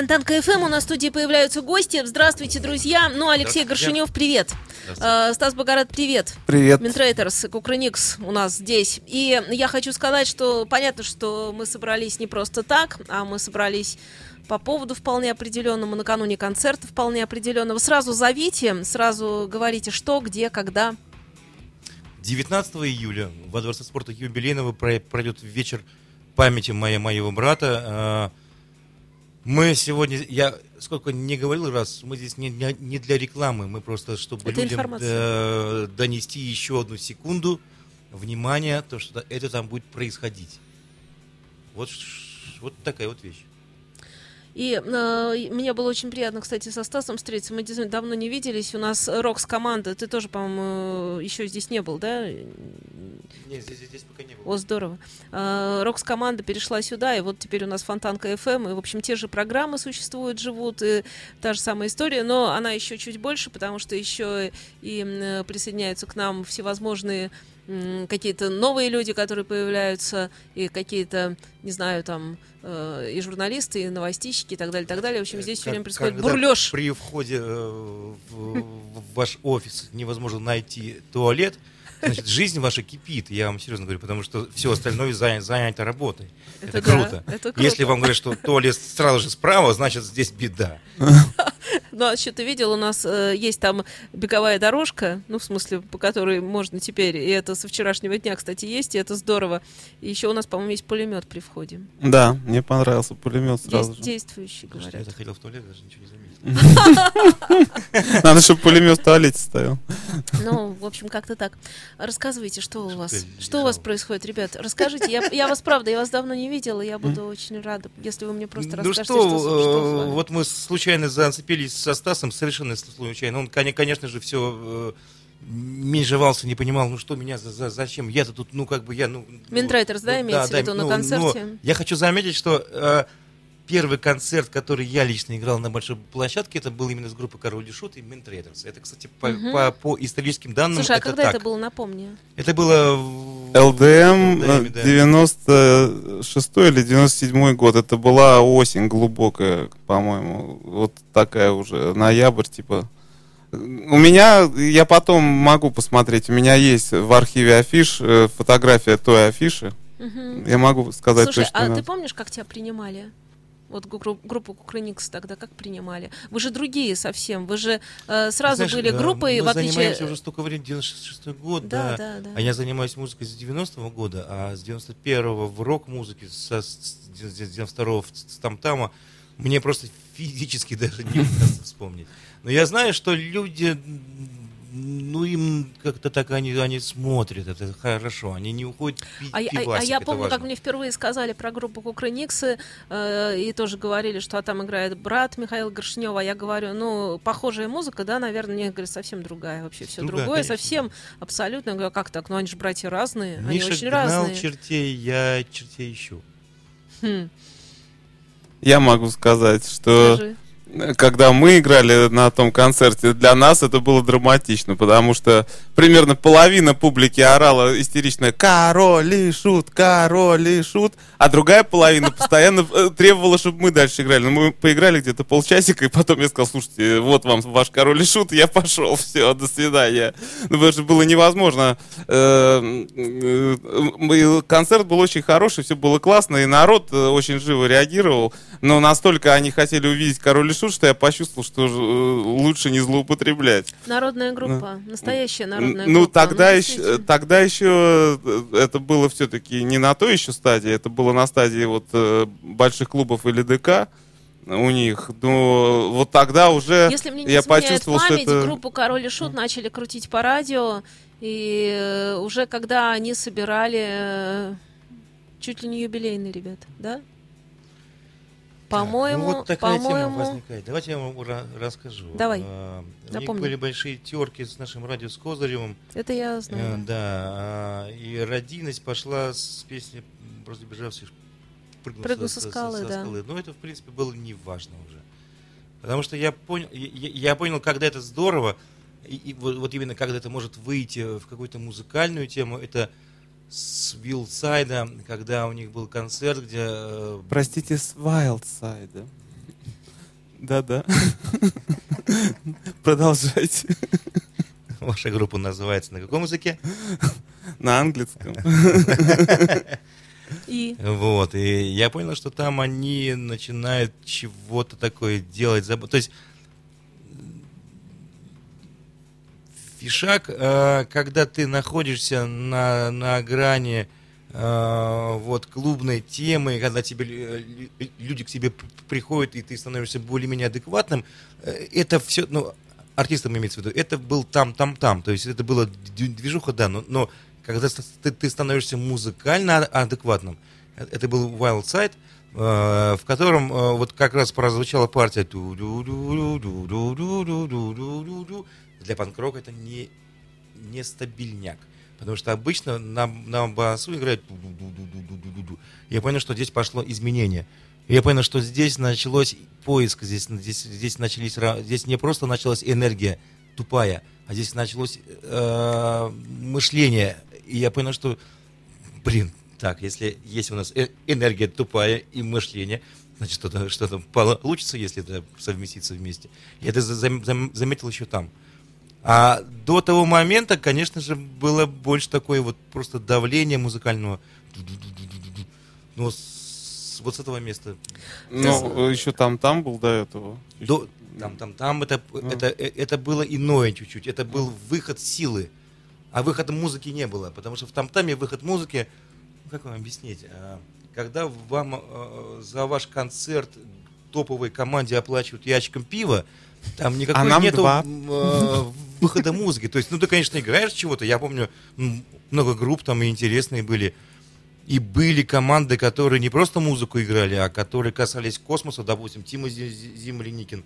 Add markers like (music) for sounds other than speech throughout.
Фонтанка ФМ, у нас в студии появляются гости. Здравствуйте, друзья. Ну, Алексей Горшинев, привет. Э, Стас Богорат, привет. Привет. Минтрейтерс, Кукрыникс у нас здесь. И я хочу сказать, что понятно, что мы собрались не просто так, а мы собрались по поводу вполне определенному, накануне концерта вполне определенного. Сразу зовите, сразу говорите, что, где, когда. 19 июля во Дворце спорта юбилейного про- пройдет вечер памяти моя, моего брата. Мы сегодня, я сколько не говорил раз, мы здесь не, не- не для рекламы, мы просто, чтобы Это людям информация. э, донести еще одну секунду внимания, то, что это там будет происходить. Вот, вот такая вот вещь. И э, мне было очень приятно, кстати, со Стасом встретиться. Мы действительно давно не виделись. У нас Рокс команда. Ты тоже, по-моему, еще здесь не был, да? Не, здесь, здесь пока не было. О, здорово. Э, Рокс команда перешла сюда, и вот теперь у нас Фонтанка FM. И, в общем, те же программы существуют, живут, и та же самая история, но она еще чуть больше, потому что еще и э, присоединяются к нам всевозможные какие-то новые люди, которые появляются, и какие-то, не знаю, там, э, и журналисты, и новостищики, и так далее, и так далее. В общем, здесь все Как- время происходит бурлеж. При входе э, в, в ваш офис невозможно найти туалет, значит, жизнь ваша кипит, я вам серьезно говорю, потому что все остальное занято, занято работой. Это, Это да, круто. это круто. Если вам говорят, что туалет сразу же справа, значит, здесь беда. (laughs) Ну, а что ты видел, у нас э, есть там беговая дорожка, ну, в смысле, по которой можно теперь, и это со вчерашнего дня, кстати, есть, и это здорово. И еще у нас, по-моему, есть пулемет при входе. Да, мне понравился пулемет сразу Есть же. действующий, говорят. я заходил в туалет, даже ничего не заметил. (laughs) Надо, чтобы пулемет туалете стоял. Ну, в общем, как-то так. Рассказывайте, что у вас, что у вас происходит, ребят. Расскажите, я, я вас, правда, я вас давно не видела, я буду очень рада, если вы мне просто Ну расскажете, что, что, что э, вот мы случайно зацепились со Стасом, совершенно случайно. Он, коне- конечно же, все межевался, не понимал, ну что меня, за, за- зачем, я-то тут, ну как бы я, ну... ну, Meantraitors, да, ну, имеется в виду, на ну, концерте? но я хочу заметить, что э, первый концерт, который я лично играл на большой площадке, это был именно с группы Король и Шут и Meantraitors. Это, кстати, по, Мгм. по- по историческим данным, Слушай, а это когда так. это было, напомни? Это было... в- ЛДМ да. 96 или 97 год. Это была осень глубокая, по-моему. Вот такая уже, ноябрь, типа. У меня, я потом могу посмотреть, у меня есть в архиве афиш э, фотография той афиши. Мгм. Я могу сказать Слушай, точно. а да. ты помнишь, как тебя принимали? Вот группу, Кукрыникс тогда как принимали? Вы же другие совсем. Вы же э, сразу Знаешь, были э, группой, мы в отличие... занимаемся уже столько времени, 96 год, Да, да. да, да. А я занимаюсь музыкой с 90-го года, а с 91-го в рок-музыке, со, с 92-го в там-тама, мне просто физически (laughs) даже не (laughs) вспомнить. Но я знаю, что люди, ну им как-то так они, они смотрят, это хорошо, они не уходят пить А, я- а- а пивасик, я помню, как важно. мне впервые сказали про группу Кукрыниксы, э, и тоже говорили, что а там играет брат Михаила Горшнева. А я говорю, ну, похожая музыка, да, наверное, мне говорят, совсем другая. Вообще все Другая, другое, конечно. совсем, абсолютно. Я говорю, «А как так? Ну, они же братья разные, они Миша очень гнал разные. чертей, я чертей ищу. Хм, Я могу сказать, что... скажи. Когда мы играли на том концерте, для нас это было драматично, потому что примерно половина публики орала истерично «Король и шут! Король и шут!», а другая половина (laughs) постоянно э, требовала, чтобы мы дальше играли. Но мы поиграли где-то полчасика, и потом я сказал, слушайте, вот вам ваш король и шут, я пошел, (laughs) все, до свидания. Ну, потому что было невозможно. Э, Концерт был очень хороший, все было классно, и народ э, очень живо реагировал, но настолько они хотели увидеть король и шут, что я почувствовал, что э, лучше не злоупотреблять. Народная группа, настоящая народная Ну, группа. тогда, действительно. еще, тогда еще э, это было все-таки не на той еще стадии, это было на стадии вот э, больших клубов или ДК у них. Но вот тогда уже Если мне не я почувствовал, память, что это... группу Король и Шут начали крутить по радио, и уже когда они собирали чуть ли не юбилейный, ребят, да? По-моему, Ну, вот такая тема по-моему, возникает. Давайте я вам ра- расскажу. Давай, А, У них были большие терки с нашим радио с Козыревым. это я Э, знаю. Да, а, и родийность пошла с песни просто бежавший прыгнул, Прыгнул со скалы, да. скалы. Но это, в принципе, было не важно уже. Потому что я понял, я, я понял, когда это здорово, и, и вот, вот именно когда это может выйти в какую-то музыкальную тему, это с Вилсайда, когда у них был концерт, где... э, Простите, с Wildсайда. (laughs) Да-да. (laughs) Продолжайте. (laughs) Ваша группа называется на каком языке? На английском. И Вот, и я понял, что там они начинают чего-то такое делать. То есть Шаг, э, когда ты находишься на, на грани э, вот клубной темы, когда тебе э, люди к тебе приходят и ты становишься более-менее адекватным, это все, ну, артистам имеется в виду, это был там, там, там, то есть это было движуха, да, но, но когда ты, ты становишься музыкально а-, адекватным, это был Wild Side, в котором вот как раз прозвучала партия для панк-рока это не, не стабильняк. Потому что обычно на, на басу «ду-ду-ду-ду-ду-ду-ду-ду». Я понял, что здесь пошло изменение. Я понял, что здесь началось поиск, здесь, здесь, здесь, начались, здесь не просто началась энергия тупая, а здесь началось э, мышление. И я понял, что, блин, так, если есть у нас э- энергия тупая и мышление, значит, что-то что получится, если это совместиться вместе. Я это за- зам- зам- заметил еще там. А до того момента, конечно же, было больше такое вот просто давление музыкального. Но с- вот с этого места. Ну, еще там-там был до этого. До, там, там, там это, это, э, это было иное чуть-чуть. Это был выход силы. А выхода музыки не было. Потому что в там-таме выход музыки, ну, как вам объяснить, а, когда вам э, за ваш концерт топовой команде оплачивают ящиком пива, там никакой А нету два. Выхода музыки. То есть, ну ты, конечно, играешь чего-то. Я помню, много групп там и интересные были. И были команды, которые не просто музыку играли, а которые касались космоса, допустим, Тима Земляникин,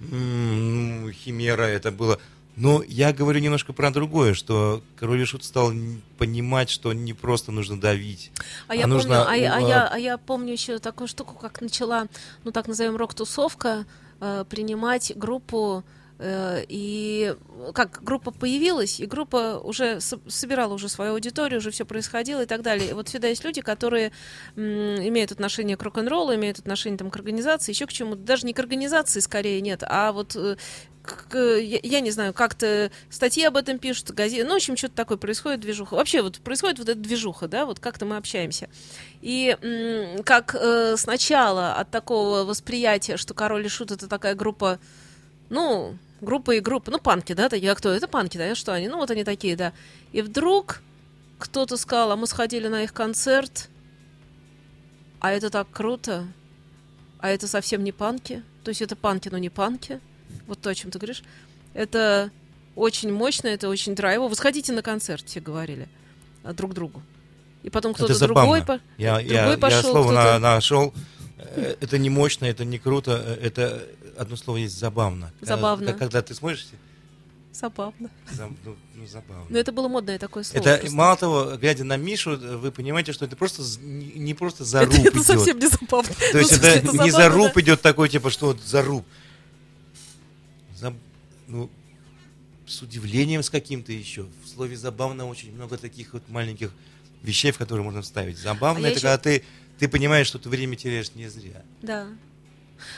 ну, Химера это было. Но я говорю немножко про другое, что Король и Шут стал понимать, что не просто нужно давить. А я, А нужно, помню, а, я- а э, я, а я помню еще такую штуку, как начала, ну так назовем, рок-тусовка э, принимать группу. Э, и как группа появилась, и группа уже со- собирала уже свою аудиторию, уже все происходило и так далее. И вот всегда есть люди, которые имеют отношение к рок-н-роллу, имеют отношение там, к организации, еще к чему-то. Даже не к организации скорее нет, а вот э, к- я не знаю, как-то статьи об этом пишут, газеты, ну, в общем, что-то такое происходит, движуха. Вообще вот происходит вот эта движуха, да, вот как-то мы общаемся. И м, как э, сначала от такого восприятия, что Король и Шут это такая группа, ну, группа и группа, ну, панки, да, такие, а кто? Это панки, да, что они? Ну, вот они такие, да. И вдруг кто-то сказал, а мы сходили на их концерт, а это так круто, а это совсем не панки, то есть это панки, но не панки, вот то, о чем ты говоришь. Это очень мощно, это очень драйво. Вы сходите на концерт, все говорили а, друг другу. И потом кто-то другой... по- Я, другой я, я пошел, слово кто-то- на- нашел. Э, Это не мощно, это не круто, э, это одно слово есть забавно. Когда- Забавно. Когда, ты смотришь, Забавно. зам- ну, ну, забавно. Но это было модное такое слово. Это просто. мало того, глядя на Мишу, вы понимаете, что это просто не просто это, заруб (laughs) это идет. совсем не забавно. То есть Ну, в смысле, это, не заруб да. идет такой, типа, что вот заруб. За- ну, с удивлением с каким-то еще. В слове забавно очень много таких вот маленьких вещей, в которые можно вставить. Забавно А это еще- когда ты, ты понимаешь, что ты время теряешь не зря. Да.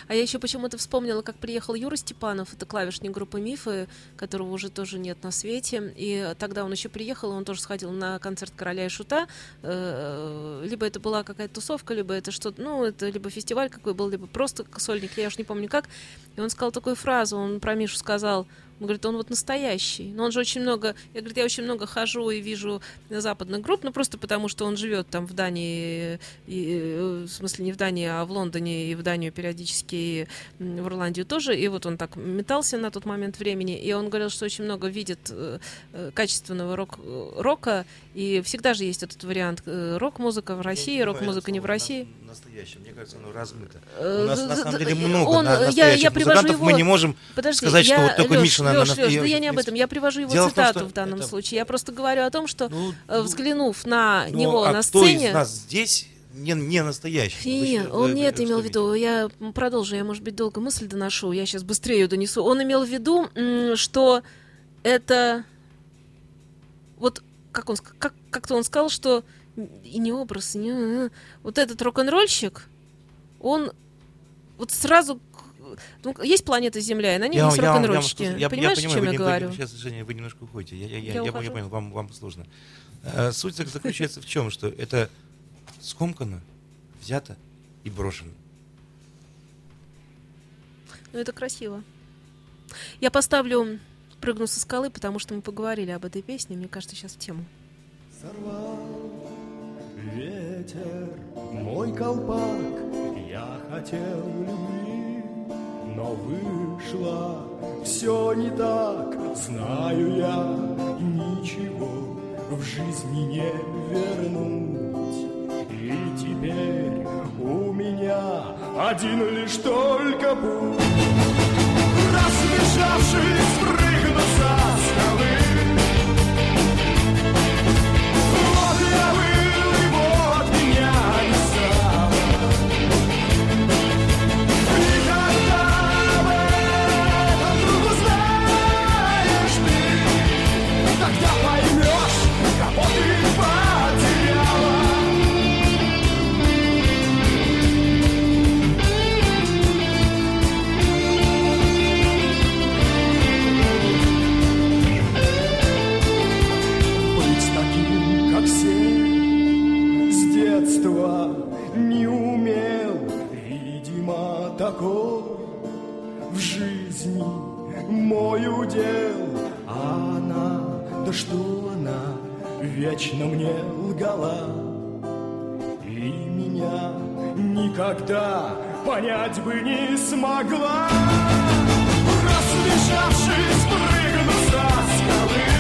А я еще почему-то вспомнила, как приехал Юра Степанов, это клавишник группы Мифы, которого уже тоже нет на свете. И тогда он еще приехал, он тоже сходил на концерт Короля и Шута. Э, Либо это была какая-то тусовка, либо это что-то, ну, это либо фестиваль какой был, либо просто сольник, я уж не помню как. И он сказал такую фразу, он про Мишу сказал, он говорит, он вот настоящий. Но он же очень много, я говорю, я очень много хожу и вижу западных групп, ну просто потому, что он живет там в Дании, и, э, в смысле не в Дании, а в Лондоне и в Данию периодически, и в Ирландию тоже. И вот он так метался на тот момент времени, и он говорил, что очень много видит э, э, качественного рок, рока, и всегда же есть этот вариант рок-музыка в России, рок-музыка не в России. Настоящее? Мне кажется, оно размыто. Э, У нас на самом деле много он- на- я- настоящих я привожу музыкантов. Мы его- не можем Подожди, сказать, я, что вот только Лёш, Миша на, Лёш, на- Лёш, я да я не об этом, я привожу его Дело в том, цитату в данном это- случае. Я просто говорю о том, что Ну, э, ну, взглянув на Ну, него а на кто сцене... из нас здесь не, не настоящий? Не, что- он не это имел в виду. Я продолжу, я, может быть, долго мысль доношу, я сейчас быстрее ее донесу. Он имел в виду, что это... Вот как он, как, как-то он сказал, что и не образ, и не... э, Вот этот рок-н-ролльщик, он вот сразу... ну, есть планета Земля, и на ней Я- есть я- я- рок-н-ролльщики. я- я Понимаешь, о понимаю, чем вы я не- вы- говорю? Сейчас, Женя, вы немножко уходите. Я, я, я, Я я понял, вам, вам сложно. Э, Суть зак- заключается в чем? Что это скомкано, взято и брошено. Ну, это красиво. Я поставлю «Прыгну со скалы», потому что мы поговорили об этой песне. Мне кажется, сейчас в тему. Сорвал ветер мой колпак, я хотел любви, но вышло все не так, знаю я, ничего в жизни не вернуть. И теперь у меня один лишь только путь. Разбежавшись, что она, вечно мне лгала. И меня никогда понять бы не смогла. Разбежавшись, прыгну со скалы,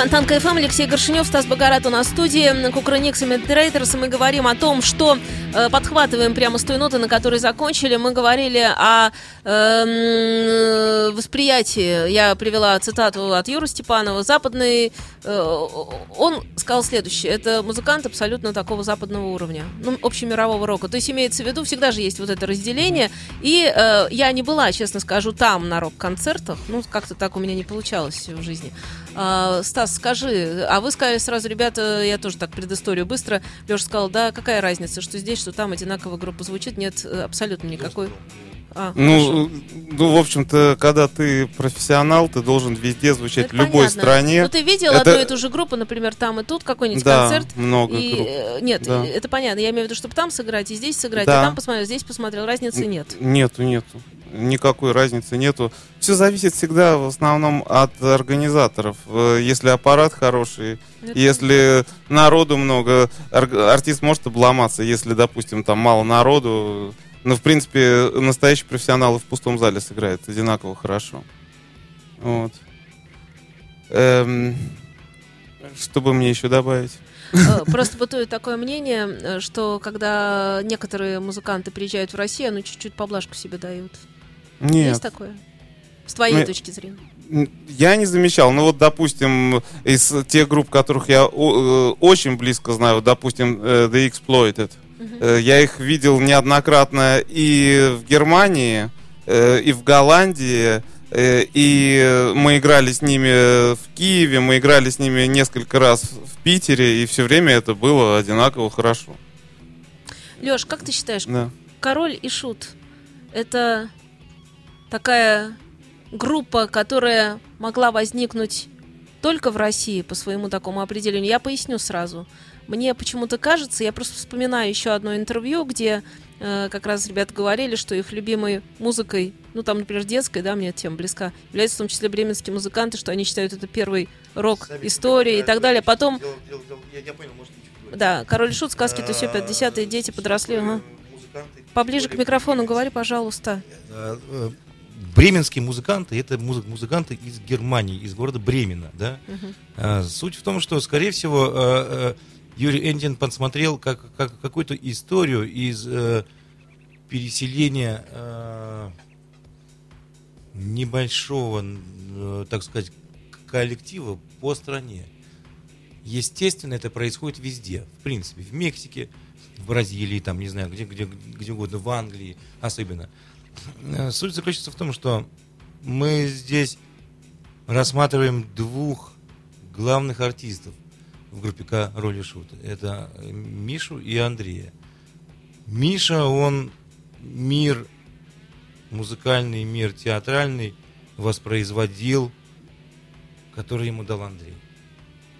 Фонтанка FM, Алексей Горшенев, Стас Богорад у нас в студии, Кукрыниксы, Meantraitors. Мы говорим о том, что э, подхватываем прямо с той ноты, на которой закончили. Мы говорили о эм, восприятии. Я привела цитату от Юры Степанова. Западный... э, он сказал следующее. Это музыкант абсолютно такого западного уровня. Ну, общемирового рока. То есть имеется в виду, всегда же есть вот это разделение. И э, я не была, честно скажу, там на рок-концертах. Ну, как-то так у меня не получалось в жизни. А, Стас, скажи, а вы сказали сразу, ребята, я тоже так предысторию быстро. Леша сказал, да, какая разница, что здесь, что там одинаково группа звучит? Нет, абсолютно никакой. А, хорошо. Ну, ну, в общем-то, когда ты профессионал, ты должен везде звучать Это в любой понятно. стране. Ну, ты видел Это- одну и ту же группу, например, там и тут какой-нибудь Да, концерт? много и, групп. э, Нет, Да. это понятно. Я имею в виду, чтобы там сыграть и здесь сыграть, Да. и там посмотрел, здесь посмотрел. Разницы нет. Нету, нету. Никакой разницы нету. Все зависит всегда в основном от организаторов. Э, Если аппарат хороший, Это- если народу много, ар- артист может обломаться, если, допустим, там мало народу. Но, в принципе, настоящий профессионал и в пустом зале сыграет одинаково хорошо. Вот. Эм, что бы мне еще добавить? Э, (laughs) Просто бытует такое мнение, э, что когда некоторые музыканты приезжают в Россию, они чуть-чуть поблажку себе дают. Нет. Есть такое? С твоей Мы- точки зрения. Я не замечал. Ну вот, допустим, из тех групп, которых я э, очень близко знаю, допустим, э, The Exploited, э, я их видел неоднократно и в Германии, и в Голландии, и мы играли с ними в Киеве, мы играли с ними несколько раз в Питере, и все время это было одинаково хорошо. Леш, как ты считаешь, Да. Король и Шут это такая группа, которая могла возникнуть только в России по своему такому определению. Я поясню сразу. Мне почему-то кажется, я просто вспоминаю еще одно интервью, где э, как раз ребята говорили, что их любимой музыкой, ну там, например, детской, да, мне тема близка, являются в том числе бременские музыканты, что они считают это первый рок истории и так далее. Потом, Я понял, может, да, Король и Шут, сказки, то все 50-е, дети подросли. ага. Поближе к микрофону говори, пожалуйста. Бременские музыканты это музы- музыканты из Германии, из города Бремена, да. Мгм. А, Суть в том, что, скорее всего, э, э, Юрий Эндин подсмотрел как, как какую-то историю из э, переселения небольшого, так сказать, коллектива по стране. Естественно, это происходит везде. В принципе, в Мексике, в Бразилии, там, не знаю, где, где, где угодно, в Англии особенно. Э, Суть заключается в том, что мы здесь рассматриваем двух главных артистов в группе Король и Шут. Это э, Мишу и Андрея. Миша, он мир музыкальный, мир театральный воспроизводил, который ему дал Андрей.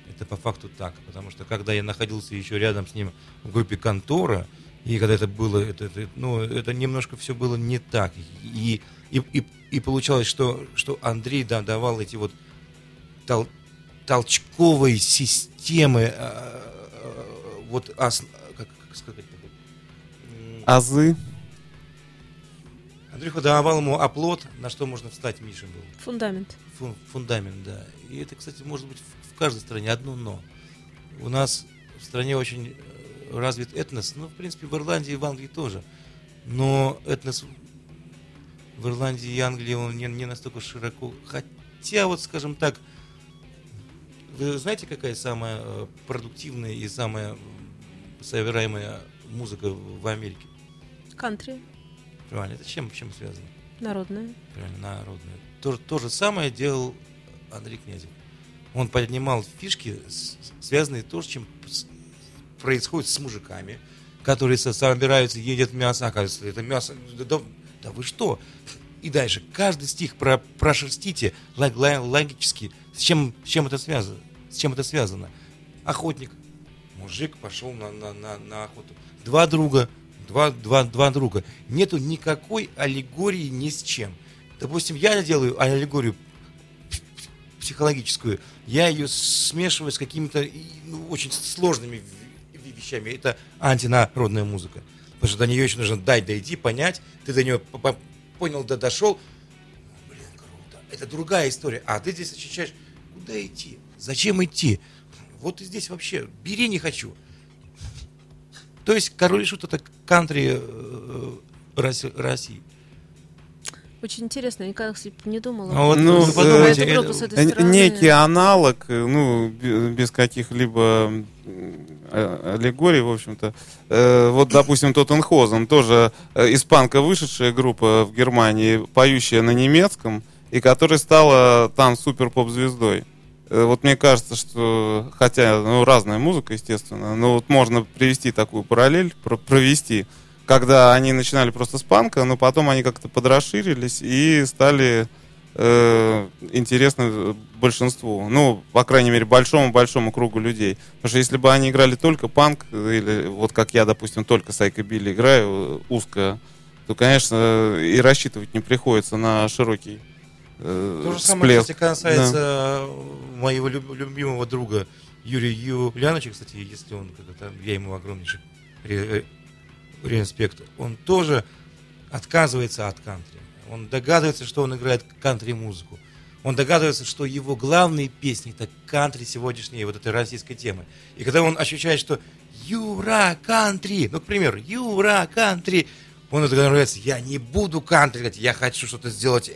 Это по факту так, потому что когда я находился еще рядом с ним в группе Контора, и когда это было, это, это, ну, это немножко все было не так. И, и, и, и получалось, что, что Андрей да, давал эти вот тол- толчковые системы, э, э, вот, ос- как, как сказать, Азы. Андрюха давал ему оплот, на что можно встать, Миша был. Фундамент. Фун- фундамент, да. И это, кстати, может быть в, в каждой стране одно но. У нас в стране очень развит этнос, ну, в принципе, в Ирландии и в Англии тоже. Но этнос в Ирландии и Англии он не, не настолько широко. Хотя, вот, скажем так, вы знаете, какая самая э, продуктивная и самая собираемая музыка в Америке? Кантри. Правильно, это чем, чем связано? Народная. правильно, народное. То, то же самое делал Андрей Князев. Он поднимал фишки, связанные тоже, чем с- происходит с мужиками, которые со- собираются, едят мясо, оказывается, это мясо, да, да- вы что? И дальше, каждый стих про, прошерстите лог- лог- логически, с чем, с чем это связано? С чем это связано? Охотник, мужик пошел на, на, на, на охоту. Два друга, два, два, два друга. Нету никакой аллегории ни с чем. Допустим, я делаю аллегорию психологическую, я ее смешиваю с какими-то ну, очень сложными вещами. Это антинародная музыка. Потому что до нее еще нужно дать дойти, понять. Ты до нее по- по- понял, да дошел. Блин, круто. Это другая история. А ты здесь ощущаешь, куда идти? Зачем идти? Вот и здесь вообще бери не хочу. То есть король шут это кантри э, Росси- России. Очень интересно, я никогда кстати, не думала. А вот Ну, вы подумайте, это- с этой Э, стороны. Некий аналог, э, ну, бе- без каких-либо э, аллегорий, в общем-то. Э, Вот, допустим, Тоттенхозен, тоже э, испанка вышедшая группа в Германии, поющая на немецком, и которая стала там супер-поп-звездой. Э, Вот мне кажется, что, хотя, ну, разная музыка, естественно, но вот можно привести такую параллель, про- провести, когда они начинали просто с панка, но потом они как-то подрасширились и стали э, интересны большинству. Ну, по крайней мере, большому-большому кругу людей. Потому что если бы они играли только панк, или вот как я, допустим, только Сайка Билли играю, э, узко, то, конечно, и рассчитывать не приходится на широкий э, То же самое, кстати, касается э, моего люб- любимого друга Юрия Юляновича, кстати, если он, когда-то, я ему огромнейший э, респект, он тоже отказывается от кантри. Он догадывается, что он играет кантри-музыку. Он догадывается, что его главные песни это кантри сегодняшней вот этой российской темы. И когда он ощущает, что Юра кантри, ну, к примеру, Юра кантри, он договаривается, я не буду кантри, я хочу что-то сделать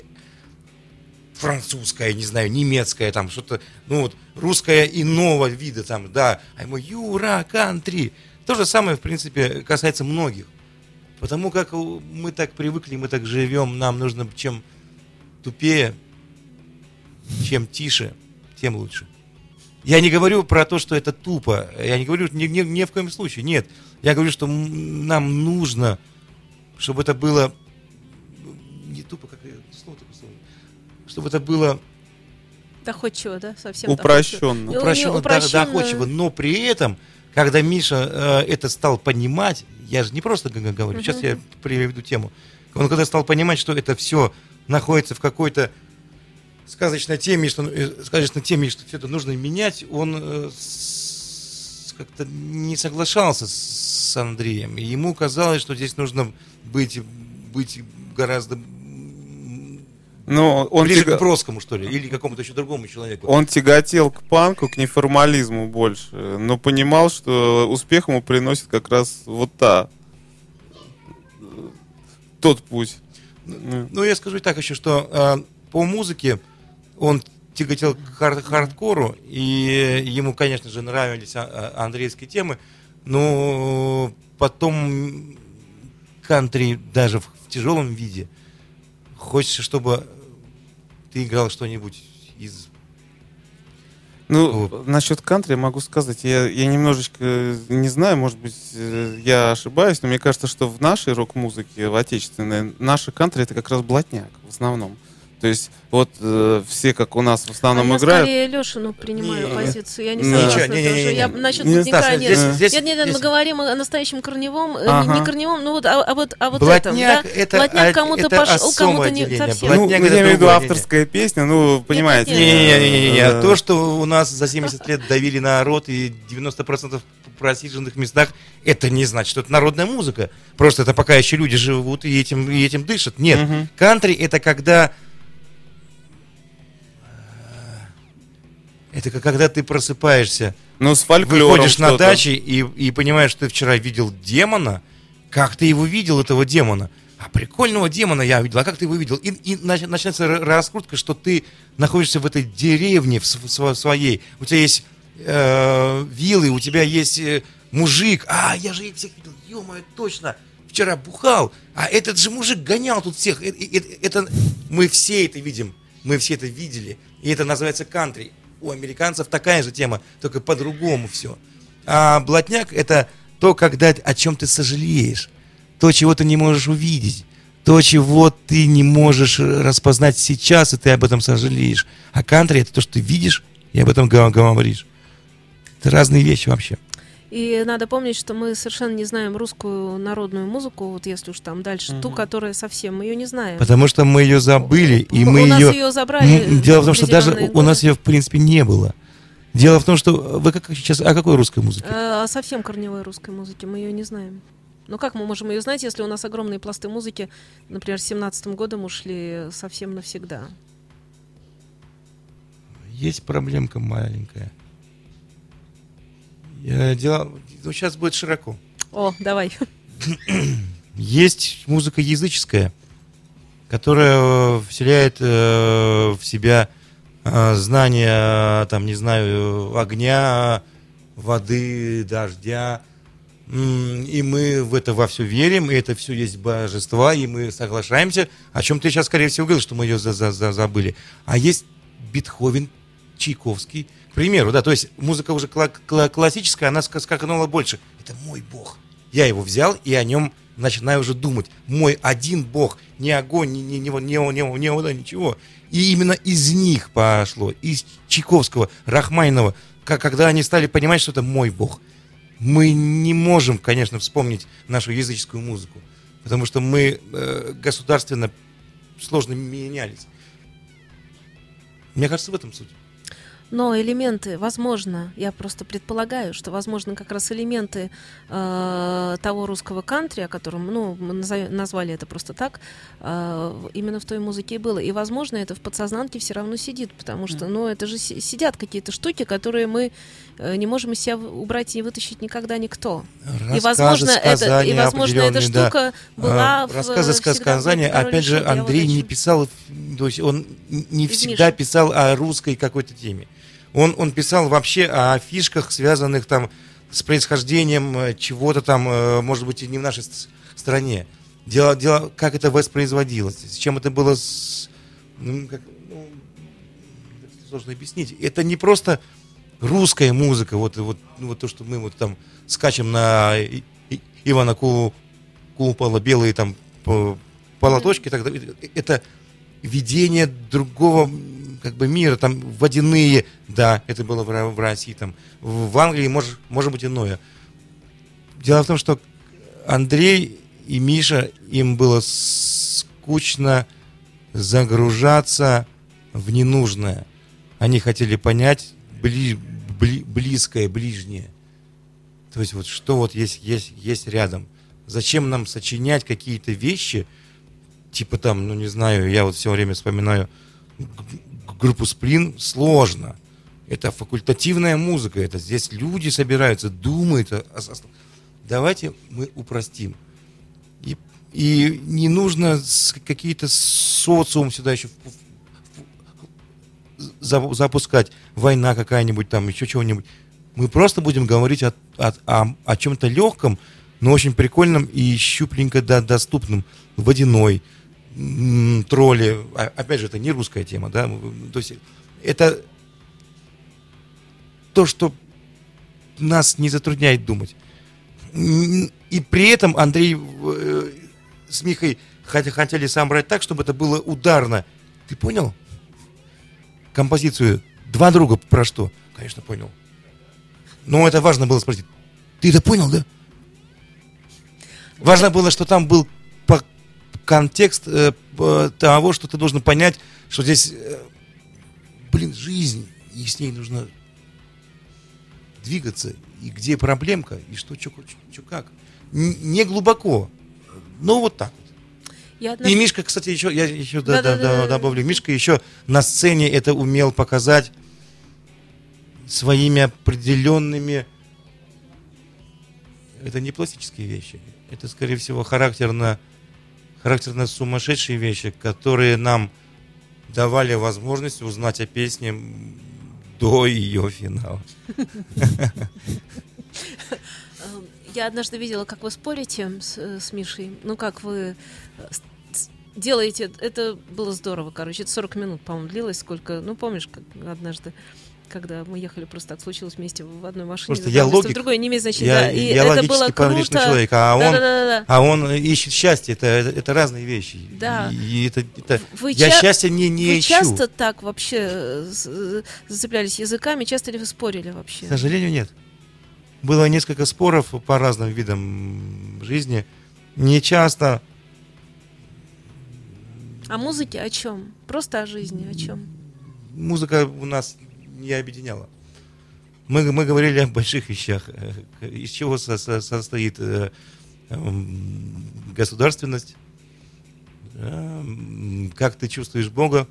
французское, не знаю, немецкое, там что-то, ну вот, русское иного вида, там, да, а ему Юра, кантри. То же самое, в принципе, касается многих. Потому как мы так привыкли, мы так живем, нам нужно чем тупее, чем тише, тем лучше. Я не говорю про то, что это тупо. Я не говорю ни, ни- ни в коем случае. Нет. Я говорю, что нам нужно, чтобы это было не тупо, как я- слово такое слово. Чтобы это было Доходчиво, да? Совсем Упрощенно. доходчиво. Ну, упрощенно, упрощенно. доходчиво, но при этом, когда Миша э, это стал понимать, я же не просто говорю, сейчас я приведу тему. Он когда стал понимать, что это все находится в какой-то сказочной теме, что э, сказочной теме, что все это нужно менять, он э, как-то не соглашался с Андреем. Ему казалось, что здесь нужно быть, быть гораздо Ну, он, ближе тяга- к Бродскому, что ли, или какому-то еще другому человеку. он тяготел к панку, к неформализму больше, но понимал, что успех ему приносит как раз вот та, тот путь. Ну, Ну, я скажу так еще, что э, по музыке он тяготел к хар- хардкору, и ему, конечно же, нравились а- а- андрейские темы, но потом кантри даже в, в тяжелом виде. Хочется, чтобы ты играл что-нибудь из... Ну, Вот. насчет кантри могу сказать, я, я немножечко не знаю, может быть, э, я ошибаюсь, но мне кажется, что в нашей рок-музыке, в отечественной, наша кантри это как раз блатняк в основном. То есть вот э, все, как у нас в основном а я играют, скорее Лешину принимаю Не, позицию. Я не не, согласна не, не, не, тоже. не. Я насчет Не, Стас, нет. здесь- здесь- Нет, нет, нет, мы здесь- говорим о настоящем корневом, э, не- Ага. не корневом, ну вот, а, а вот, а вот Блатняк этом, да? это Блатняк кому-то это пошел, кому-то не отделение. совсем. Блатняк ну, я имею в виду авторская песня, ну, понимаете. нет, Не-не-не, то, что у нас за 70 лет давили народ и 90% в просиженных местах, это не значит, что это народная музыка. Просто это пока еще люди живут и этим, и этим дышат. Нет, Мгм. кантри это когда... Это как когда ты просыпаешься, Ну, с фольклором выходишь на даче и, и понимаешь, что ты вчера видел демона. Как ты его видел, этого демона? А прикольного демона я видел. А как ты его видел? И, и нач- начинается ра- раскрутка, что ты находишься в этой деревне в сво- своей. У тебя есть э, вилы, у тебя есть э, мужик. А, я же их всех видел. Ё-моё, точно. Вчера бухал. А этот же мужик гонял тут всех. Э- э- э- Это, мы все это видим. Мы все это видели. И это называется кантри. У американцев такая же тема, только по-другому все. А блатняк это то, когда о чем ты сожалеешь, то, чего ты не можешь увидеть, то, чего ты не можешь распознать сейчас, и ты об этом сожалеешь. А кантри это то, что ты видишь и об этом гов- говоришь. Это разные вещи вообще. И надо помнить, что мы совершенно не знаем русскую народную музыку, вот если уж там дальше, ту, которая совсем, мы ее не знаем. Потому что мы ее забыли, и У мы нас ее... ее забрали Дело в том, что даже определенные у нас годы. ее в принципе не было. Дело в том, что вы как сейчас о какой русской музыке? Э, О совсем корневой русской музыке мы ее не знаем. Ну как мы можем ее знать, если у нас огромные пласты музыки, например, с 17 годом ушли совсем навсегда? Есть проблемка маленькая. Я дело... Ну, сейчас будет широко. О, давай. (clears throat) Есть музыка языческая, которая э, вселяет э, в себя э, знания, там, не знаю, огня, воды, дождя. И мы в это во все верим, и это все есть божества, и мы соглашаемся. О чем ты сейчас, скорее всего, говорил, что мы ее за- за- за- забыли. А есть Бетховен, Чайковский, примеру, да, то есть музыка уже кла- кла- классическая, она ска- скаканула больше. Это мой бог. Я его взял и о нем начинаю уже думать. Мой один бог, не огонь, не, не, не, не, не, не вода, ничего. И именно из них пошло, из Чайковского, Рахмайнова, как, когда они стали понимать, что это мой бог. Мы не можем, конечно, вспомнить нашу языческую музыку. Потому что мы э, государственно сложно менялись. Мне кажется, в этом суть. Но элементы, возможно, я просто предполагаю, что, возможно, как раз элементы э, того русского кантри, о котором, ну, мы назовем- назвали это просто так, э, именно в той музыке и было. И, возможно, это в подсознанке все равно сидит, потому что, ну, это же си- сидят какие-то штуки, которые мы э, не можем из себя убрать и не вытащить никогда никто. и, возможно, это, и, возможно, эта определенные, да. штука была в, рассказы, э, всегда в сказания. «Короле Опять же, Шут». Я вот Андрей не писал, то есть он не всегда писал о русской какой-то теме. Он, он писал вообще о фишках, связанных там с происхождением э, чего-то там, э, может быть, и не в нашей стране. Дело, дело, как это воспроизводилось, с чем это было с- ну, как- ну, сложно объяснить. Это не просто русская музыка, вот, вот, ну, вот то, что мы вот там скачем на Ивана Ку- Купала, белые там по- полоточки, так далее. это видение другого как бы мира, там водяные, да, это было в, в России, там в Англии может, может быть иное. Дело в том, что Андрей и Миша, им было скучно загружаться в ненужное. Они хотели понять бли- бли- близкое, ближнее. То есть вот что вот есть, есть, есть рядом. Зачем нам сочинять какие-то вещи, типа там, ну не знаю, я вот все время вспоминаю группу Сплин, сложно. Это факультативная музыка, это здесь люди собираются, думают. Давайте мы упростим. И, и не нужно какие-то социум сюда еще запускать. Война какая-нибудь там, еще чего-нибудь. Мы просто будем говорить о, о, о- о чем-то легком, но очень прикольном и щупленько да, доступном. Водяной, тролли. А- Опять же, это не русская тема, да? То есть это то, что нас не затрудняет думать. И при этом Андрей э, с Михой хот- хотели собрать так, чтобы это было ударно. Ты понял? Композицию «Два друга» про что? Конечно, понял. Но это важно было спросить. Ты это понял, да? Важно было, что там был контекст э, того, что ты должен понять, что здесь, э, блин, жизнь, и с ней нужно двигаться, и где проблемка, и что, что, как. Не глубоко, но вот так вот. Я И однажды- Мишка, кстати, еще, я еще да- да- Да-да-да-да. да- добавлю, Мишка еще на сцене это умел показать своими определенными... Это не пластические вещи, это, скорее всего, характерно, характерно сумасшедшие вещи, которые нам давали возможность узнать о песне до ее финала. Я однажды видела, как вы спорите с, с Мишей. Ну, как вы э, делаете. Это было здорово, короче. Это 40 минут, по-моему, длилось. Сколько... Ну, помнишь, как однажды когда мы ехали, просто так случилось вместе в одной машине. Просто я места в логик. другое, не имеет значения. Я, да. И я это было круто. человек, а он, Да-да-да-да. а он ищет счастье. Это, это, это разные вещи. Да. И это, это- Вы я ча- счастья не, не Вы ищу. часто так вообще э, э, зацеплялись языками? Часто ли вы спорили вообще? К сожалению, нет. Было несколько споров по разным видам жизни. Не часто. О музыке о чем? Просто о жизни о чем? Музыка у нас не объединяла. Мы, мы говорили о больших вещах. Э, Из чего со- со- состоит э, эм, государственность, эм, как ты чувствуешь Бога,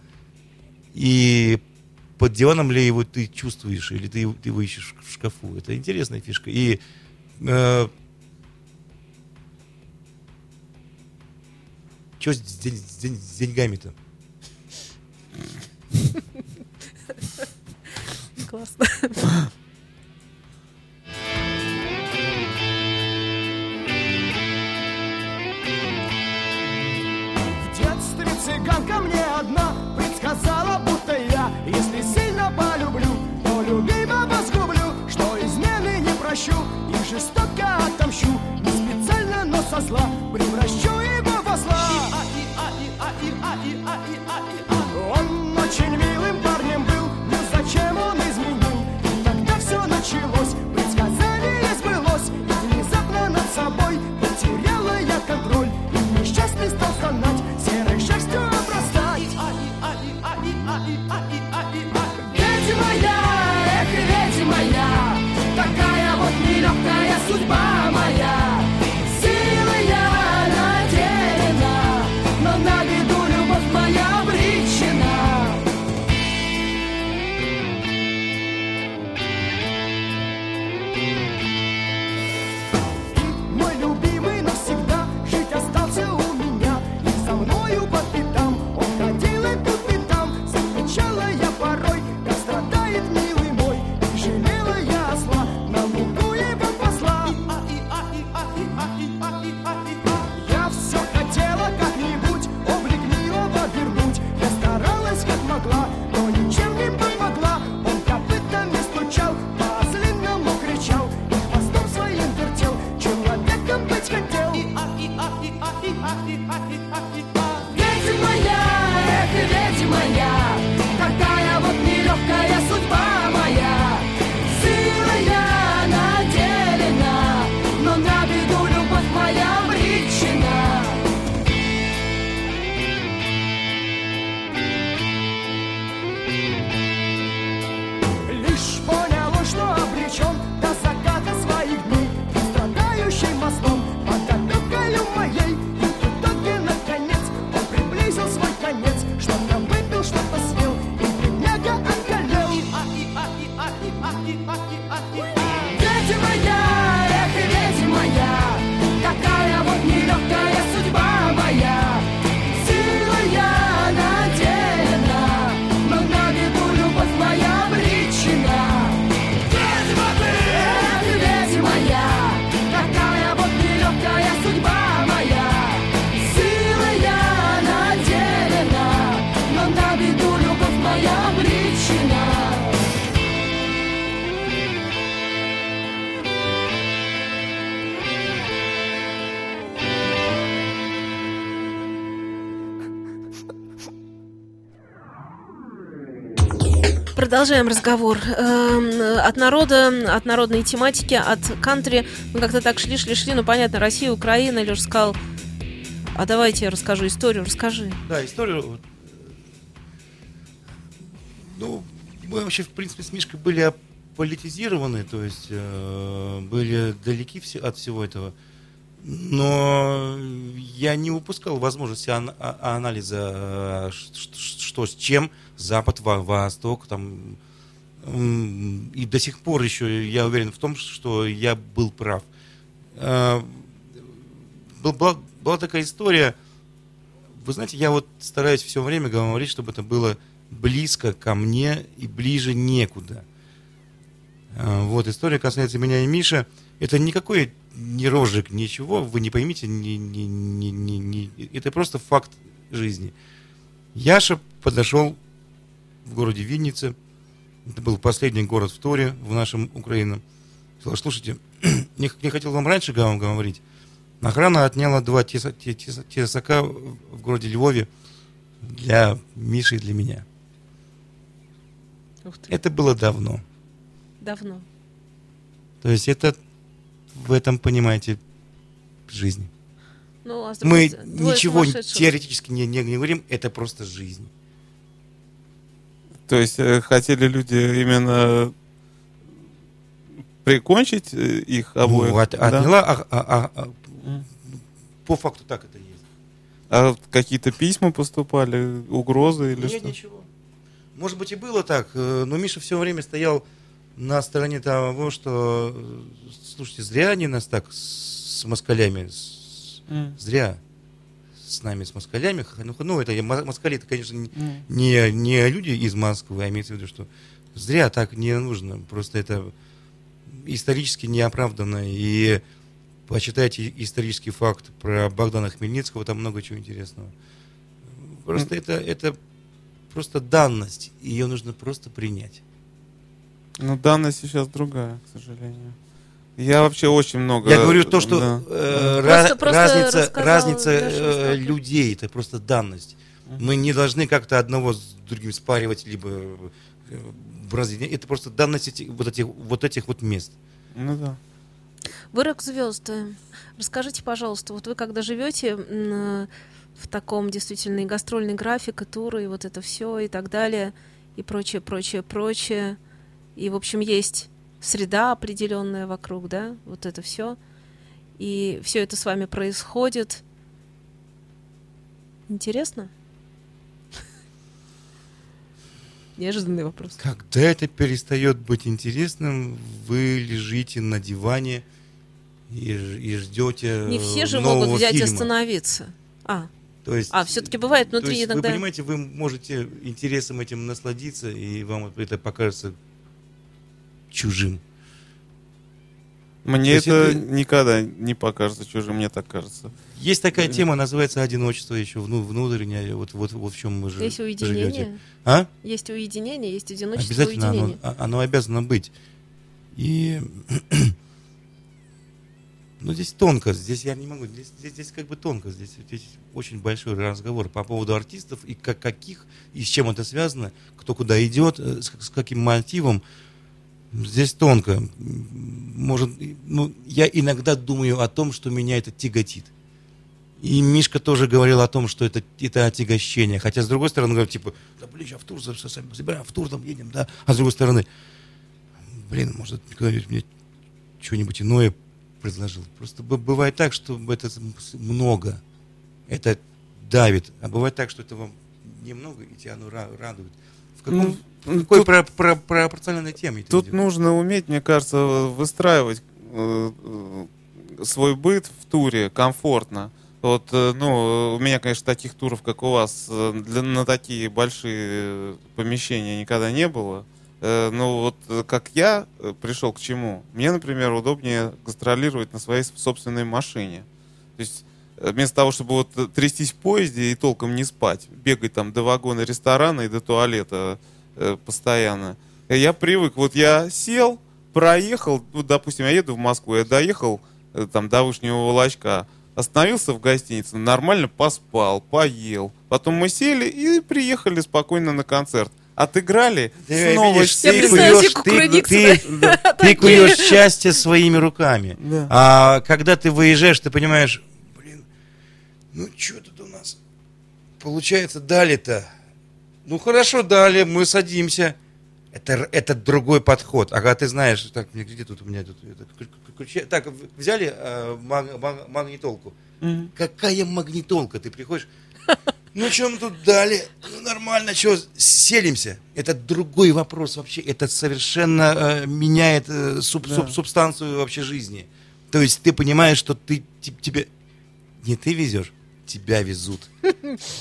и под диваном ли его ты чувствуешь, или ты, ты его ищешь в шкафу. Это интересная фишка. И э, что с, день- день- с деньгами-то? Классно. В детстве цыганка мне одна предсказала, будто я, если сильно полюблю, то любимого сгублю, что измены не прощу и жестоко отомщу, не специально, но со зла превращу его в милым парнем был, но зачем он изменил? И Продолжаем разговор. Эм, От народа, от народной тематики, от кантри. Мы как-то так шли, шли, шли. Ну, понятно, Россия, Украина. Леша сказал, а давайте я расскажу историю. Расскажи. Да, историю. Ну, мы вообще, в принципе, с Мишкой были политизированы, то есть э, были далеки все, от всего этого. Но я не упускал возможности а- анализа, э, что с чем, Запад, Во- Восток, там, и до сих пор еще я уверен в том, что я был прав. Э, был- была, была такая история, вы знаете, я вот стараюсь все время говорить, чтобы это было близко ко мне и ближе некуда. А, Вот, история касается меня и Миши. Это никакой не рожик, ничего, вы не поймите, не, не- не- не- не- это просто факт жизни. Яша подошел в городе Виннице, это был последний город в Торе, в нашем Украине. Сказал, слушайте, не, не хотел вам раньше вам говорить, охрана отняла два теса- те- теса- тесака в городе Львове для Миши и для меня. Ух ты, Это было давно. давно. То есть это в этом, понимаете, жизнь. Ну, а Мы ничего теоретически не, не- не говорим, это просто жизнь. То есть э, хотели люди именно прикончить э, их обоих? Ну, от- да? отняла, а- а- а- а, по факту так это есть. А какие-то письма поступали, угрозы или Нет, что? ничего. Может быть и было так, э, но Миша все время стоял на стороне того, что, э, слушайте, зря они нас так с москалями, с- М. зря с нами, с москалями. Ну, ну, это мо- москали, это, конечно, не- М. не, не люди из Москвы, а имеется в виду, что зря так не нужно. Просто это исторически неоправданно. И почитайте исторический факт про Богдана Хмельницкого, там много чего интересного. Просто это, это просто данность, ее нужно просто принять. Ну, данность сейчас другая, к сожалению. Я вообще очень много... Я говорю то, что да. э, Просто- ра- просто разница, разница э, людей, это просто данность. Мы не должны как-то одного с другим спаривать, либо э, бразить. Это просто данность эти- вот, этих, вот этих вот мест. Ну да. Вы рок звезды. Расскажите, пожалуйста, вот вы когда живете м, в таком действительно и гастрольный график, и туры, и вот это все, и так далее, и прочее, прочее, прочее. И, в общем, есть среда определенная вокруг, да, вот это все. И все это с вами происходит. Интересно? (laughs) Неожиданный вопрос. Когда это перестает быть интересным, вы лежите на диване и, и ждете Не все же Э, нового могут взять и остановиться. А, То есть, а все-таки бывает то внутри есть иногда. Вы понимаете, вы можете интересом этим насладиться, и вам это покажется чужим. Мне есть это это- никогда не покажется чужим, мне так кажется. Есть такая тема, называется одиночество еще вну- внутреннее, вот, вот, вот в чем мы же Есть живете. уединение, А? есть уединение, есть одиночество, Обязательно оно, уединение. а- оно обязано быть. И (clears throat) ну здесь тонко, здесь я не могу, здесь, здесь, здесь как бы тонко, здесь, здесь очень большой разговор по поводу артистов и как, каких, и с чем это связано, кто куда идет, э, с, с каким мотивом. Здесь тонко. Может, ну, я иногда думаю о том, что меня это тяготит. И Мишка тоже говорил о том, что это, это отягощение. Хотя, с другой стороны, говорит, типа, да, блин, сейчас в тур за- за- забираем, в тур там едем, да. А с другой стороны, блин, может, говорит, мне что-нибудь иное предложил. Просто бывает так, что это много. Это давит. А бывает так, что это вам немного, и тебя оно ра- радует. В каком, Ну, какой тут- про, про, пропорциональной теме это Тут идет? нужно уметь, мне кажется, выстраивать э, э, свой быт в туре комфортно. Вот, э, ну, у меня, конечно, таких туров, как у вас, э, для, на такие большие помещения никогда не было. Ну, вот как я пришел к чему? Мне, например, удобнее гастролировать на своей собственной машине. То есть вместо того, чтобы вот э, трястись в поезде и толком не спать, бегать там до вагона ресторана и до туалета э, постоянно. Э, Я привык, вот я сел, проехал, вот, допустим, я еду в Москву, я доехал э, там до Вышнего Волочка, остановился в гостинице, нормально поспал, поел. Потом мы сели и приехали спокойно на концерт. Отыграли, Ты снова видишь, ты куешь- ты- ты- (laughs) Ты Такие. куешь счастье своими руками. Да. А когда ты выезжаешь, ты понимаешь, ну что тут у нас? Получается, дали-то. Ну хорошо, дали, мы садимся. Это, это другой подход. Ага, ты знаешь, так, мне где тут у меня тут это, ключ- ключи- Так, взяли э, маг- маг- магнитолку. Мгм. Какая магнитолка? Ты приходишь, ну что мы тут дали? Ну нормально, что, селимся? Это другой вопрос вообще. Это совершенно э, меняет э, суб- Да. суб- субстанцию вообще жизни. То есть ты понимаешь, что ты те- тебе не ты везешь, тебя везут. (laughs)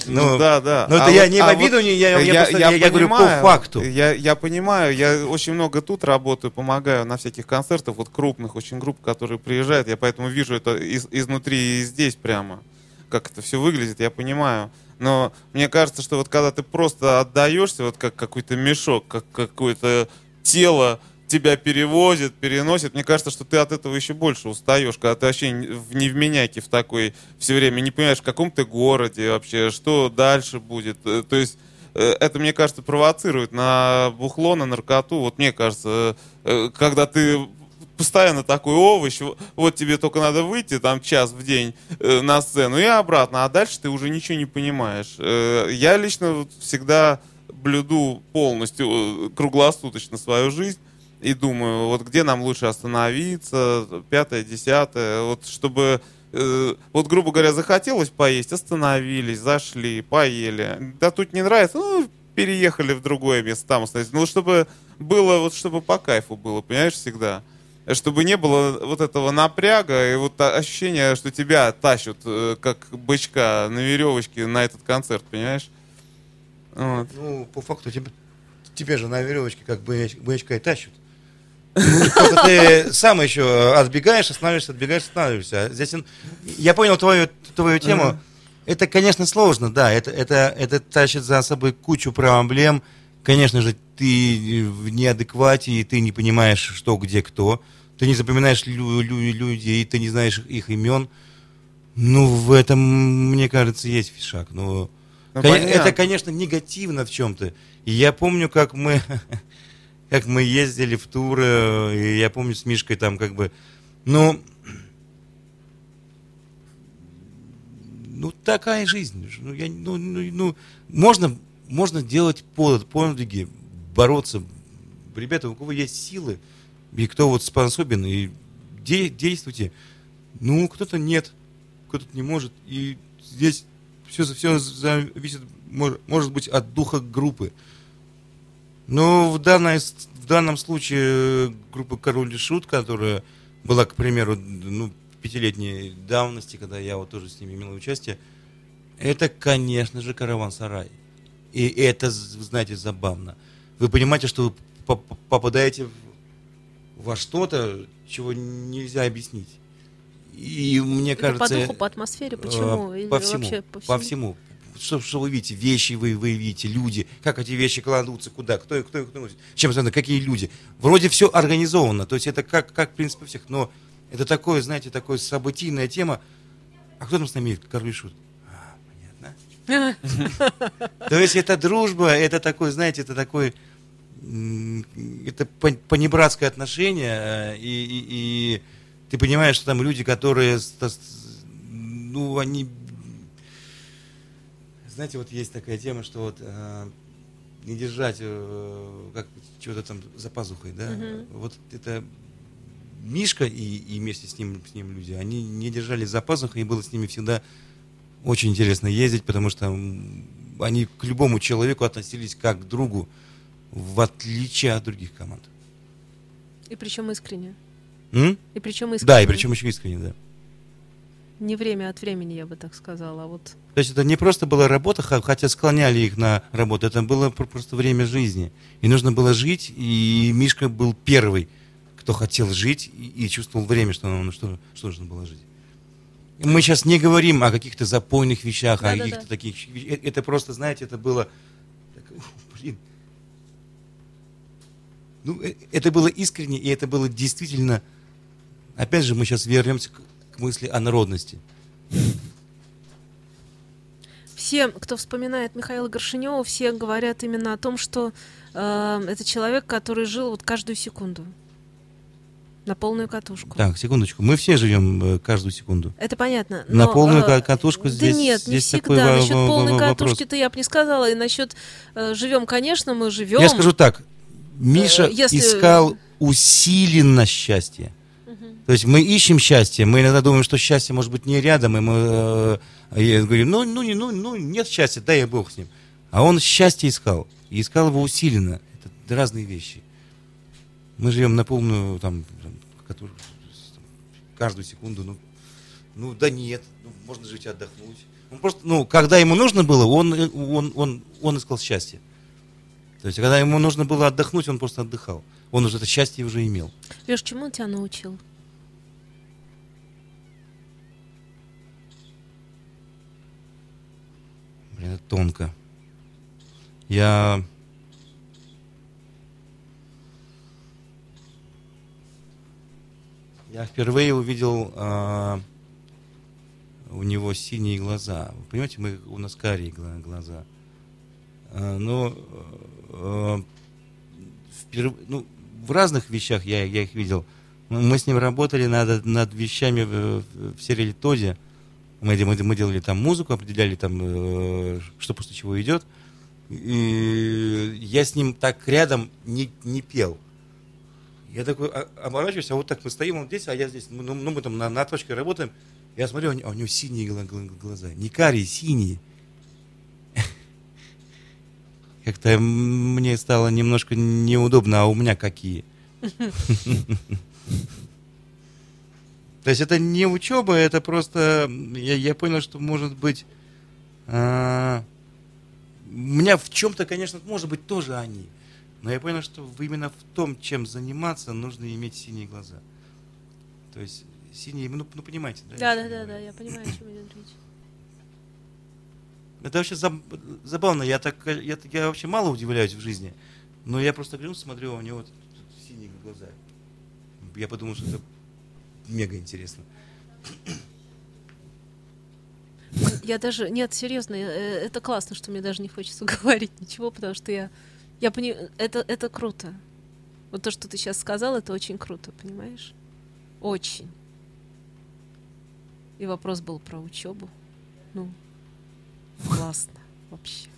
Ну, да, да. но это А я не в а обиду, вот не- я- говорю по факту. Я, понимаю, я очень много тут работаю, помогаю на всяких концертах, вот крупных очень групп, которые приезжают, я поэтому вижу это из- изнутри и здесь прямо, как это все выглядит, я понимаю. Но мне кажется, что вот когда ты просто отдаешься, вот как какой-то мешок, как какое-то тело тебя перевозит, переносит, мне кажется, что ты от этого еще больше устаешь, когда ты вообще в невменяйке в такой все время, не понимаешь, в каком ты городе вообще, что дальше будет. Э, То есть э, это, мне кажется, провоцирует на бухло, на наркоту. Вот мне кажется, э, когда ты постоянно такой овощ, вот тебе только надо выйти там час в день на сцену и обратно, а дальше ты уже ничего не понимаешь. Я лично всегда блюду полностью круглосуточно свою жизнь и думаю, вот где нам лучше остановиться, пятое, десятое, вот чтобы, э, вот грубо говоря, захотелось поесть, остановились, зашли, поели. Да тут не нравится, ну, переехали в другое место, там остановились. Ну, чтобы было, вот чтобы по кайфу было, понимаешь, всегда. Чтобы не было вот этого напряга и вот ощущения, что тебя тащат, э, как бычка на веревочке на этот концерт, понимаешь? Вот. Ну, по факту тебя, тебя же на веревочке как бы бычка и тащат. Ты сам еще отбегаешь, останавливаешься, отбегаешь, останавливаешься. Здесь я понял твою, твою тему. Это, конечно, сложно, да. Это, это, это тащит за собой кучу проблем. Конечно же, ты в неадеквате, и ты не понимаешь, что, где, кто. Ты не запоминаешь лю- лю- людей, ты не знаешь их имен. Ну, в этом, мне кажется, есть фишак. Но Ну, Кон-. Это, конечно, негативно в чем-то. И я помню, как мы, (laughs) как мы ездили в туры, и я помню с Мишкой там как бы, ну, ну, такая жизнь. Ну, я, ну, ну, ну, можно, можно делать под- подвиги, бороться. Ребята, у кого есть силы, и кто вот способен, и де- действуйте. Ну, кто-то нет, кто-то не может. И здесь все, все зависит, мож- может быть, от духа группы. Но в, данной, в данном случае э, группа Король и Шут, которая была, к примеру, ну, пятилетней давности, когда я вот тоже с ними имел участие, это, конечно же, караван-сарай. И это, знаете, забавно. Вы понимаете, что вы по- по- попадаете во что-то, чего нельзя объяснить. И мне Это кажется... по духу, по атмосфере, почему? Э, Или По всему. вообще По всему. Что, что вы видите? Вещи вы, вы видите, люди. Как эти вещи кладутся, куда, кто, их- кто их носит. Чем связано, какие люди. Вроде все организовано. То есть это как, как в принципе, всех. Но это такое, знаете, такое событийная тема. А кто там с нами? Король Шут. А, понятно. (laughs) То есть это дружба, это такой, знаете, это такой это пон- понебратское отношение, э, и, и- и ты понимаешь, что там люди, которые, ну, они, знаете, вот есть такая тема, что вот э, не держать э, как чего-то там за пазухой, да, вот это Мишка и, и вместе с ним, с ним люди, они не держали за пазухой, и было с ними всегда очень интересно ездить, потому что они к любому человеку относились как к другу, в отличие от других команд. И причем искренне. М? И причем искренне. Да, и причем еще искренне, да. Не время от времени, я бы так сказала, а вот... То есть это не просто была работа, хотя склоняли их на работу, это было пр- просто время жизни. И нужно было жить, и Мишка был первый, кто хотел жить и, и чувствовал время, что, он- что, что нужно было жить. Мы сейчас не говорим о каких-то запойных вещах, о Да-да-да. каких-то таких... щ- э- Это просто, знаете, это было... блин. Ну, э, это было искренне, и это было действительно... Опять же, мы сейчас вернемся к, к мысли о народности. Все, кто вспоминает Михаила Горшинева, все говорят именно о том, что э, это человек, который жил вот каждую секунду. На полную катушку. Так, секундочку. Мы все живем э, каждую секунду. Это понятно. На но, полную э, ка- катушку здесь- Да нет, не здесь такой всегда. во- Насчет полной катушки-то я бы не сказала. И насчет э, живем, конечно, мы живем. Я скажу так. Миша Э, если- искал усиленно счастье. То есть мы ищем счастье, мы иногда думаем, что счастье может быть не рядом, и мы э, я говорю, ну, ну, не- ну, ну, нет счастья, дай я бог с ним. А он счастье искал, и искал его усиленно. Это разные вещи. Мы живем на полную, там, каждую секунду, ну, ну да нет, ну, можно жить и отдохнуть. Он просто, ну, когда ему нужно было, он, он, он, он искал счастье. То есть, когда ему нужно было отдохнуть, он просто отдыхал. Он уже это счастье уже имел. Леш, чему он тебя научил? Это тонко. Я... Я впервые увидел а, у него синие глаза. Вы понимаете, мы, у нас карие гла- глаза. А, но э, вперв- ну, в разных вещах я, я их видел. Мы, с ним работали над, над вещами в, в серии Тоди. Мы, мы, мы делали там музыку, определяли там, э, что после чего идет. И я с ним так рядом не, не пел. Я такой а- оборачиваюсь, а вот так мы стоим, он здесь, а я здесь. Ну, ну, мы там на, на точке работаем. Я смотрю, а у а у него синие гла- гла- глаза. Не карие, синие. (laughs) Как-то мне стало немножко неудобно, а у меня какие. (laughs) То есть это не учеба, это просто я, я понял, что может быть а, у меня в чем-то, конечно, может быть тоже они, но я понял, что именно в том, чем заниматься, нужно иметь синие глаза. То есть синие, ну, ну понимаете, да? Да, да, да, да, я понимаю, о чем идет речь. Это вообще заб- забавно. Я так, я, я вообще мало удивляюсь в жизни, но я просто гляну, смотрю, а у него вот тут синие глаза. Я подумал, что это мега интересно. Я даже, нет, серьезно, э, это классно, что мне даже не хочется (laughs) говорить ничего, потому что я, я понимаю, это, это круто. Вот то, что ты сейчас сказал, это очень круто, понимаешь? Очень. И вопрос был про учебу. Ну, классно вообще.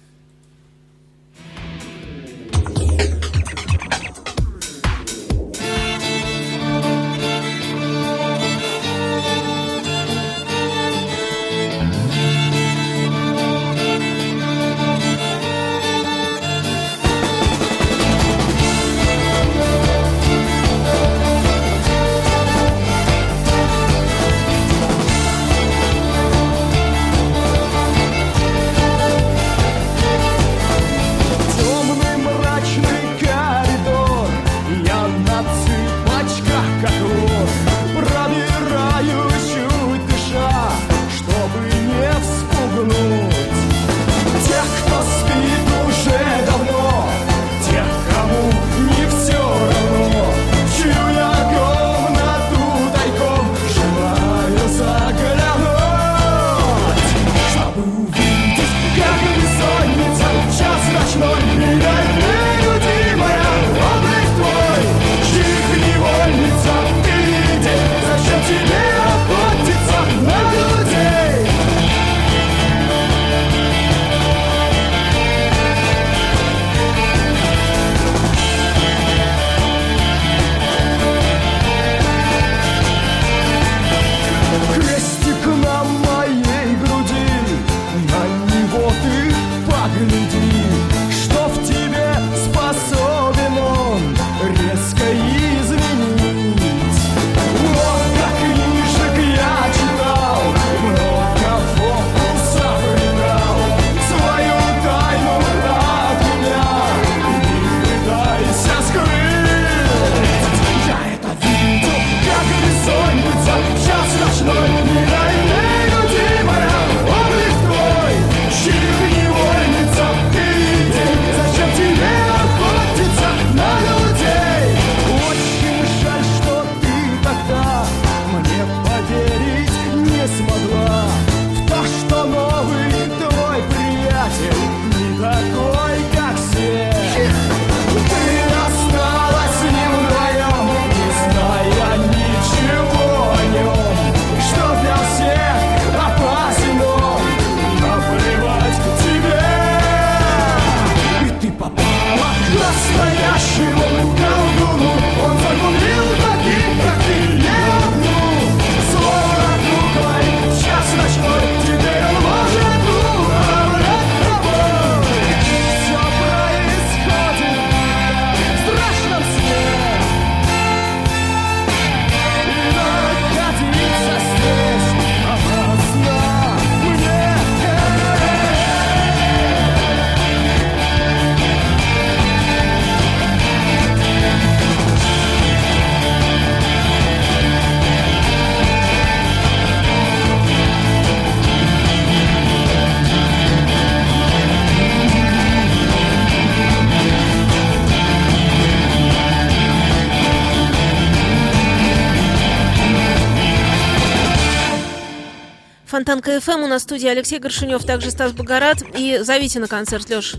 Фонтан КФМ, у нас в студии Алексей Горшинев, также Стас Богорат. И зовите на концерт, Леш.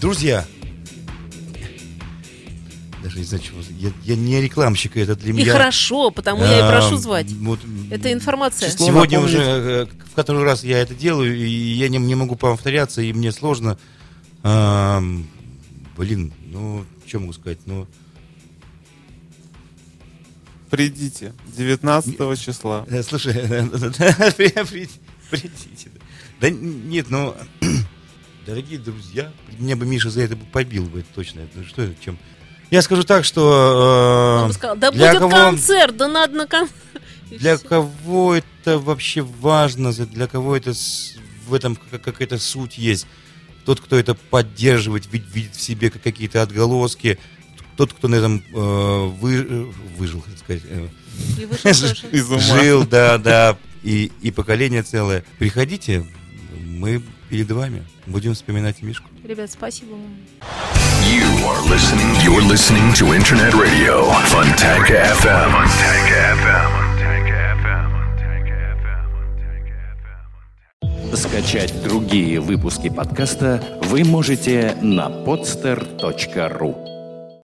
Друзья, даже не знаю, чего, я, я не рекламщик, это для И меня... хорошо, потому я и прошу Ам, звать. вот, Это информация. Сегодня напомнить. уже э, в который раз я это делаю, и я не, не могу повторяться, и мне сложно. Ам, блин, ну, что могу сказать? Ну, Придите 19 числа. э, слушай, (laughs) (laughs) при- при- придите. Да нет, ну, (clears throat) дорогие друзья, меня бы Миша за это бы побил бы, это точно. Это что, это, чем? Я скажу так, что... Он э, бы сказал, да для будет кого- концерт, да надо на концерт. (laughs) Для кого это вообще важно, для кого это в этом ка- какая-то суть есть. Тот, кто это поддерживает, вид- видит в себе как какие-то отголоски, тот, кто на этом э, вы- э, выжил, хотел сказать, э, жил, да, да, и, и поколение целое. Приходите, мы перед вами будем вспоминать Мишку. Ребят, спасибо вам. You are listening. You're listening to Internet Radio, Funtank FM. Funtank FM. Скачать другие выпуски подкаста вы можете на podster.ru